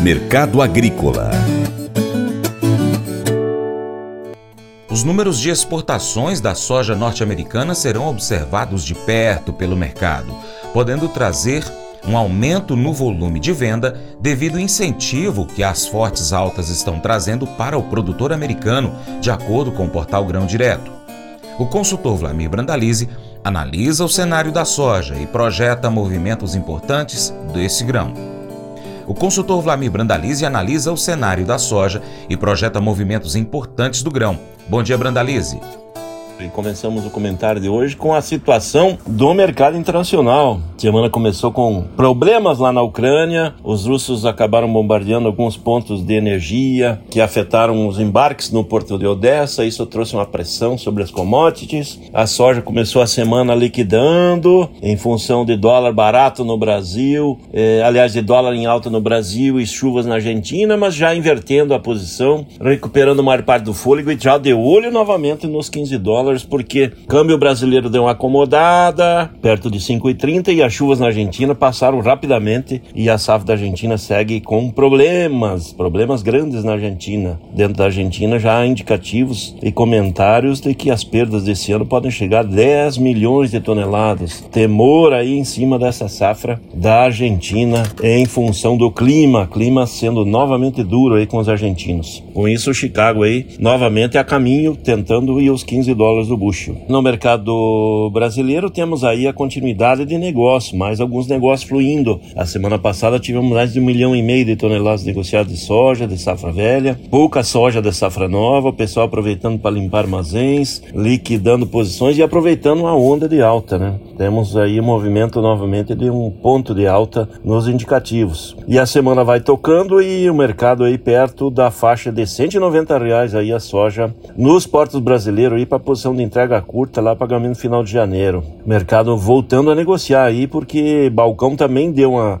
Mercado Agrícola Os números de exportações da soja norte-americana serão observados de perto pelo mercado, podendo trazer um aumento no volume de venda devido ao incentivo que as fortes altas estão trazendo para o produtor americano, de acordo com o portal Grão Direto. O consultor Vlamir Brandalize analisa o cenário da soja e projeta movimentos importantes desse grão. O consultor Vlamir Brandalize analisa o cenário da soja e projeta movimentos importantes do grão. Bom dia, Brandalize. E começamos o comentário de hoje com a situação do mercado internacional. A semana começou com problemas lá na Ucrânia. Os russos acabaram bombardeando alguns pontos de energia que afetaram os embarques no porto de Odessa. Isso trouxe uma pressão sobre as commodities. A soja começou a semana liquidando em função de dólar barato no Brasil, eh, aliás, de dólar em alta no Brasil e chuvas na Argentina, mas já invertendo a posição, recuperando maior parte do fôlego e já de olho novamente nos 15 dólares dólares, porque o câmbio brasileiro deu uma acomodada, perto de 5,30, e as chuvas na Argentina passaram rapidamente e a safra da Argentina segue com problemas, problemas grandes na Argentina. Dentro da Argentina já há indicativos e comentários de que as perdas desse ano podem chegar a 10 milhões de toneladas. Temor aí em cima dessa safra da Argentina em função do clima, clima sendo novamente duro aí com os argentinos. Com isso, o Chicago aí novamente a caminho, tentando ir aos 15 dólares dólares do bucho. No mercado brasileiro temos aí a continuidade de negócio, mais alguns negócios fluindo. A semana passada tivemos mais de um milhão e meio de toneladas negociadas de soja, de safra velha, pouca soja de safra nova, o pessoal aproveitando para limpar armazéns, liquidando posições e aproveitando uma onda de alta, né? Temos aí movimento novamente de um ponto de alta nos indicativos. E a semana vai tocando e o mercado aí perto da faixa de 190 reais aí a soja nos portos brasileiros aí para posição de entrega curta lá, pagamento final de janeiro. Mercado voltando a negociar aí, porque balcão também deu uma,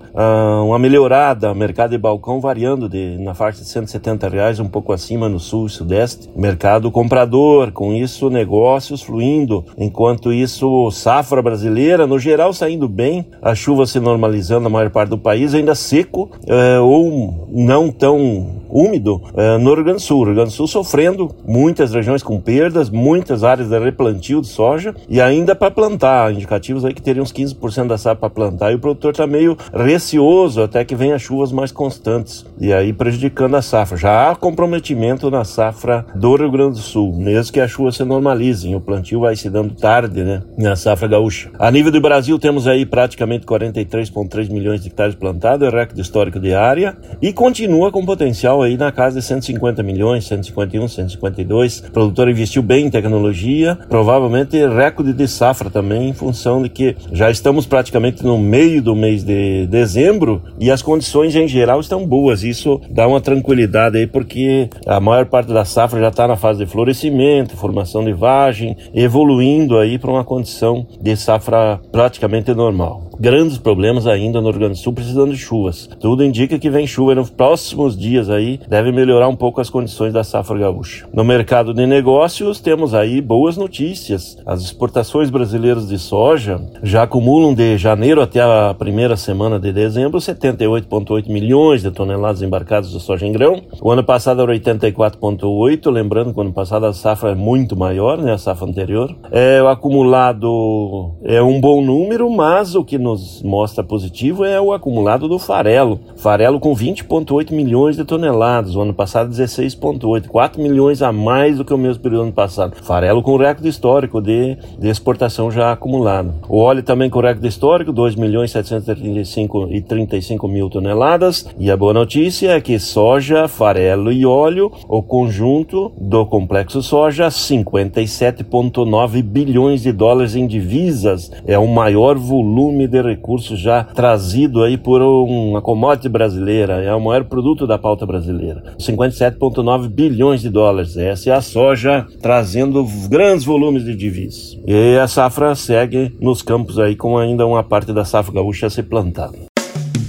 uma melhorada. Mercado de balcão variando de, na faixa de 170 reais, um pouco acima no sul e sudeste. Mercado comprador, com isso negócios fluindo. Enquanto isso, safra brasileira, no geral, saindo bem. A chuva se normalizando na maior parte do país, ainda seco é, ou não tão úmido é, no Rio Grande do Sul. O Rio Grande do Sul sofrendo, muitas regiões com perdas, muitas áreas de replantio de soja e ainda para plantar. Indicativos aí que teriam uns 15% da safra para plantar e o produtor está meio receoso até que venha chuvas mais constantes e aí prejudicando a safra. Já há comprometimento na safra do Rio Grande do Sul, mesmo que a chuva se normalize. O plantio vai se dando tarde, né, na safra gaúcha. A nível do Brasil temos aí praticamente 43,3 milhões de hectares plantados, é recorde histórico de área e continua com potencial aí na casa de 150 milhões, 151, 152. O produtor investiu bem em tecnologia, provavelmente recorde de safra também, em função de que já estamos praticamente no meio do mês de dezembro e as condições em geral estão boas. Isso dá uma tranquilidade aí, porque a maior parte da safra já está na fase de florescimento, formação de vagem, evoluindo aí para uma condição de safra praticamente normal grandes problemas ainda no Rio Grande do Sul, precisando de chuvas. Tudo indica que vem chuva nos próximos dias aí, deve melhorar um pouco as condições da safra gaúcha. No mercado de negócios, temos aí boas notícias. As exportações brasileiras de soja já acumulam de janeiro até a primeira semana de dezembro 78,8 milhões de toneladas embarcadas de soja em grão. O ano passado era 84,8, lembrando que o ano passado a safra é muito maior, né, a safra anterior. É, o acumulado é um bom número, mas o que nos mostra positivo é o acumulado do farelo. Farelo com 20,8 milhões de toneladas, o ano passado 16,8, 4 milhões a mais do que o mesmo período ano passado. Farelo com recorde histórico de, de exportação já acumulado. O óleo também com recorde histórico, 2 milhões 735 e 35 mil toneladas. E a boa notícia é que soja, farelo e óleo, o conjunto do complexo soja, 57,9 bilhões de dólares em divisas. É o maior volume de de recursos já trazido aí por uma commodity brasileira, é o maior produto da pauta brasileira. 57,9 bilhões de dólares. Essa é a soja trazendo grandes volumes de divisas. E a safra segue nos campos aí com ainda uma parte da safra gaúcha a ser plantada.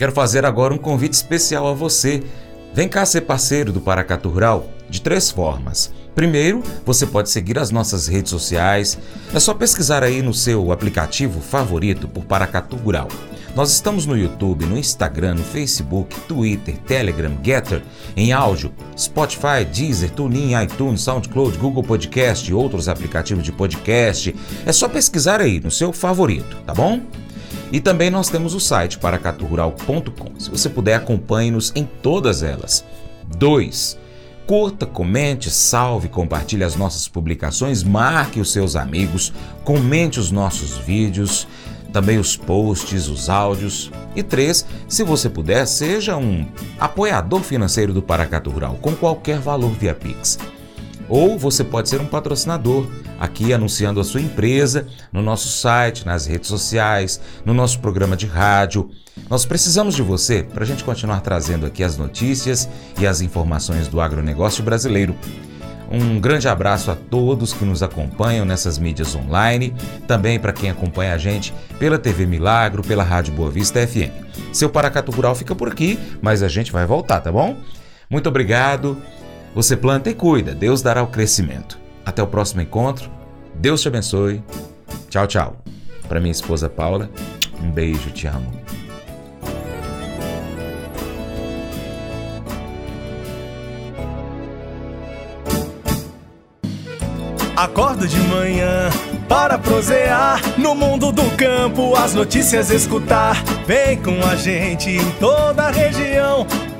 Quero fazer agora um convite especial a você. Vem cá ser parceiro do Paracatu Rural de três formas. Primeiro, você pode seguir as nossas redes sociais. É só pesquisar aí no seu aplicativo favorito por Paracatu Rural. Nós estamos no YouTube, no Instagram, no Facebook, Twitter, Telegram, Getter, em áudio, Spotify, Deezer, TuneIn, iTunes, SoundCloud, Google Podcast e outros aplicativos de podcast. É só pesquisar aí no seu favorito, tá bom? E também nós temos o site paracaturural.com. Se você puder, acompanhe-nos em todas elas. 2. Curta, comente, salve, compartilhe as nossas publicações, marque os seus amigos, comente os nossos vídeos, também os posts, os áudios. E três, se você puder, seja um apoiador financeiro do Paracatu Rural com qualquer valor via Pix. Ou você pode ser um patrocinador, aqui anunciando a sua empresa no nosso site, nas redes sociais, no nosso programa de rádio. Nós precisamos de você para a gente continuar trazendo aqui as notícias e as informações do agronegócio brasileiro. Um grande abraço a todos que nos acompanham nessas mídias online, também para quem acompanha a gente pela TV Milagro, pela Rádio Boa Vista FM. Seu Paracato Rural fica por aqui, mas a gente vai voltar, tá bom? Muito obrigado você planta e cuida, Deus dará o crescimento. Até o próximo encontro. Deus te abençoe. Tchau, tchau. Para minha esposa Paula, um beijo, te amo. Acordo de manhã para prosear no mundo do campo, as notícias escutar. Vem com a gente em toda a região